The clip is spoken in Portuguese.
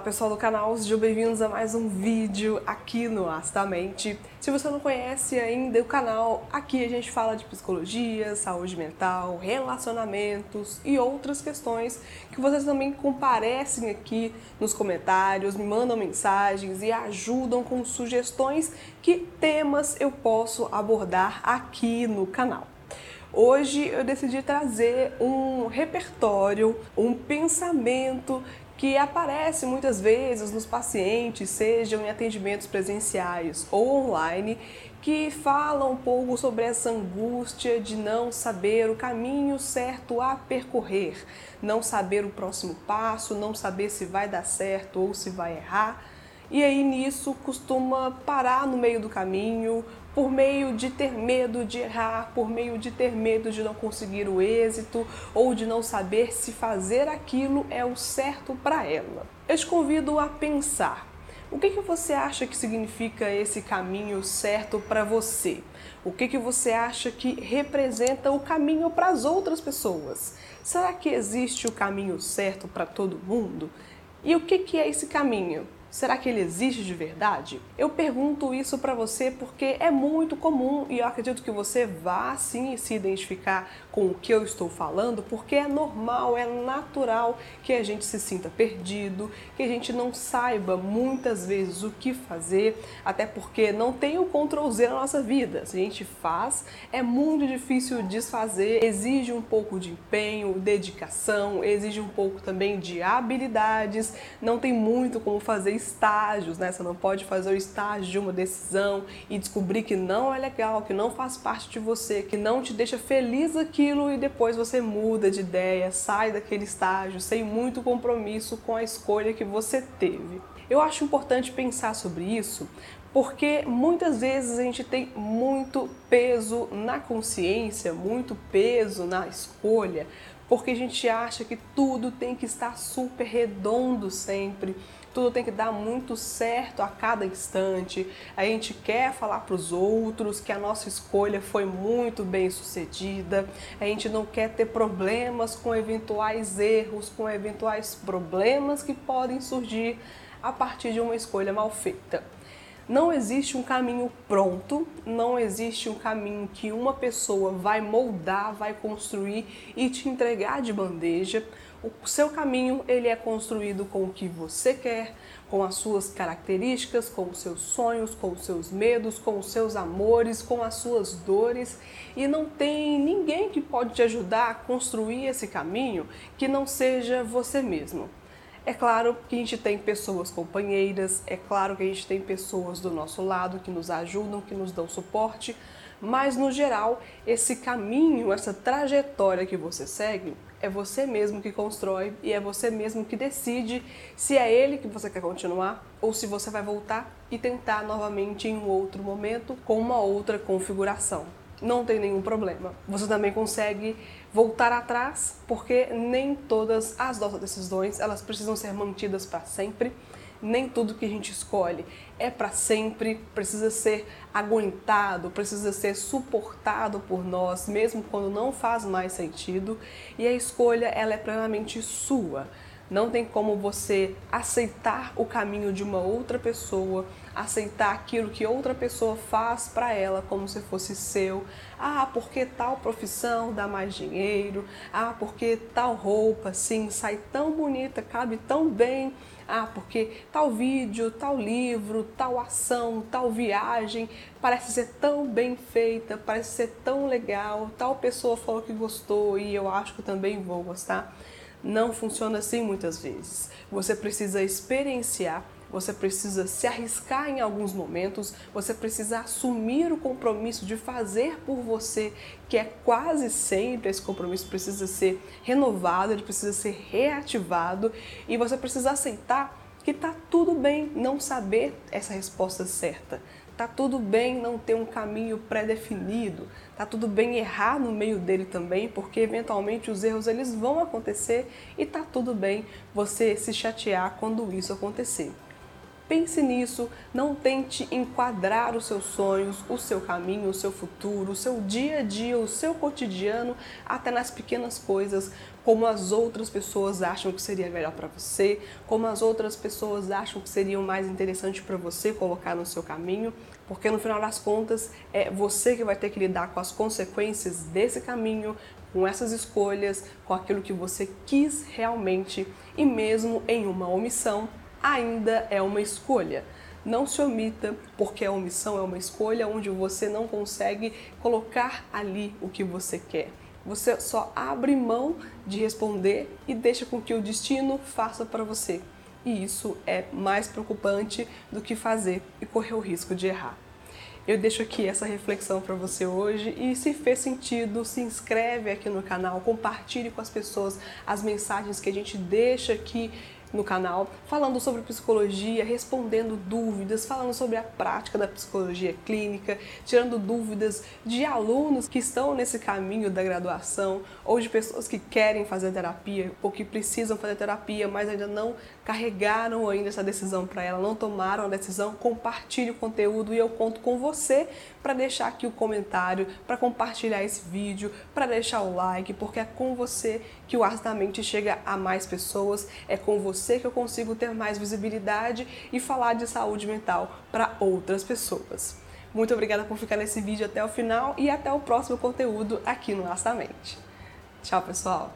Olá pessoal do canal, sejam bem-vindos a mais um vídeo aqui no Astamente. Se você não conhece ainda o canal, aqui a gente fala de psicologia, saúde mental, relacionamentos e outras questões que vocês também comparecem aqui nos comentários, me mandam mensagens e ajudam com sugestões que temas eu posso abordar aqui no canal. Hoje eu decidi trazer um repertório, um pensamento que aparece muitas vezes nos pacientes, sejam em atendimentos presenciais ou online, que fala um pouco sobre essa angústia de não saber o caminho certo a percorrer, não saber o próximo passo, não saber se vai dar certo ou se vai errar. E aí nisso costuma parar no meio do caminho, por meio de ter medo de errar, por meio de ter medo de não conseguir o êxito ou de não saber se fazer aquilo é o certo para ela. Eu te convido a pensar. O que, que você acha que significa esse caminho certo para você? O que, que você acha que representa o caminho para as outras pessoas? Será que existe o caminho certo para todo mundo? E o que, que é esse caminho? Será que ele existe de verdade? Eu pergunto isso para você porque é muito comum e eu acredito que você vá sim se identificar com o que eu estou falando, porque é normal, é natural que a gente se sinta perdido, que a gente não saiba muitas vezes o que fazer, até porque não tem o Ctrl Z na nossa vida. Se a gente faz, é muito difícil desfazer, exige um pouco de empenho, dedicação, exige um pouco também de habilidades, não tem muito como fazer estágios, né? Você não pode fazer o estágio de uma decisão e descobrir que não é legal, que não faz parte de você, que não te deixa feliz aquilo e depois você muda de ideia, sai daquele estágio sem muito compromisso com a escolha que você teve. Eu acho importante pensar sobre isso porque muitas vezes a gente tem muito peso na consciência, muito peso na escolha, porque a gente acha que tudo tem que estar super redondo sempre tudo tem que dar muito certo a cada instante. A gente quer falar para os outros que a nossa escolha foi muito bem sucedida. A gente não quer ter problemas com eventuais erros, com eventuais problemas que podem surgir a partir de uma escolha mal feita. Não existe um caminho pronto, não existe um caminho que uma pessoa vai moldar, vai construir e te entregar de bandeja. O seu caminho ele é construído com o que você quer, com as suas características, com os seus sonhos, com os seus medos, com os seus amores, com as suas dores, e não tem ninguém que pode te ajudar a construir esse caminho que não seja você mesmo. É claro que a gente tem pessoas companheiras, é claro que a gente tem pessoas do nosso lado que nos ajudam, que nos dão suporte, mas no geral, esse caminho, essa trajetória que você segue, é você mesmo que constrói e é você mesmo que decide se é ele que você quer continuar ou se você vai voltar e tentar novamente em um outro momento com uma outra configuração. Não tem nenhum problema. Você também consegue voltar atrás, porque nem todas as nossas decisões elas precisam ser mantidas para sempre nem tudo que a gente escolhe é para sempre, precisa ser aguentado, precisa ser suportado por nós, mesmo quando não faz mais sentido, e a escolha ela é plenamente sua. Não tem como você aceitar o caminho de uma outra pessoa, aceitar aquilo que outra pessoa faz para ela como se fosse seu. Ah, porque tal profissão dá mais dinheiro. Ah, porque tal roupa, sim, sai tão bonita, cabe tão bem. Ah, porque tal vídeo, tal livro, tal ação, tal viagem parece ser tão bem feita, parece ser tão legal. Tal pessoa falou que gostou e eu acho que também vou gostar. Não funciona assim muitas vezes. Você precisa experienciar, você precisa se arriscar em alguns momentos, você precisa assumir o compromisso de fazer por você, que é quase sempre esse compromisso precisa ser renovado, ele precisa ser reativado e você precisa aceitar que tá tudo bem não saber essa resposta certa. Tá tudo bem não ter um caminho pré-definido, tá tudo bem errar no meio dele também, porque eventualmente os erros eles vão acontecer e tá tudo bem você se chatear quando isso acontecer. Pense nisso, não tente enquadrar os seus sonhos, o seu caminho, o seu futuro, o seu dia a dia, o seu cotidiano, até nas pequenas coisas, como as outras pessoas acham que seria melhor para você, como as outras pessoas acham que seria mais interessante para você colocar no seu caminho, porque no final das contas é você que vai ter que lidar com as consequências desse caminho, com essas escolhas, com aquilo que você quis realmente e mesmo em uma omissão ainda é uma escolha. Não se omita, porque a omissão é uma escolha onde você não consegue colocar ali o que você quer. Você só abre mão de responder e deixa com que o destino faça para você. E isso é mais preocupante do que fazer e correr o risco de errar. Eu deixo aqui essa reflexão para você hoje e se fez sentido, se inscreve aqui no canal, compartilhe com as pessoas as mensagens que a gente deixa aqui no canal, falando sobre psicologia, respondendo dúvidas, falando sobre a prática da psicologia clínica, tirando dúvidas de alunos que estão nesse caminho da graduação ou de pessoas que querem fazer terapia ou que precisam fazer terapia, mas ainda não carregaram ainda essa decisão para ela, não tomaram a decisão. Compartilhe o conteúdo e eu conto com você para deixar aqui o comentário, para compartilhar esse vídeo, para deixar o like, porque é com você que o Arte da Mente chega a mais pessoas, é com você que eu consigo ter mais visibilidade e falar de saúde mental para outras pessoas. Muito obrigada por ficar nesse vídeo até o final e até o próximo conteúdo aqui no Astamente. Tchau, pessoal!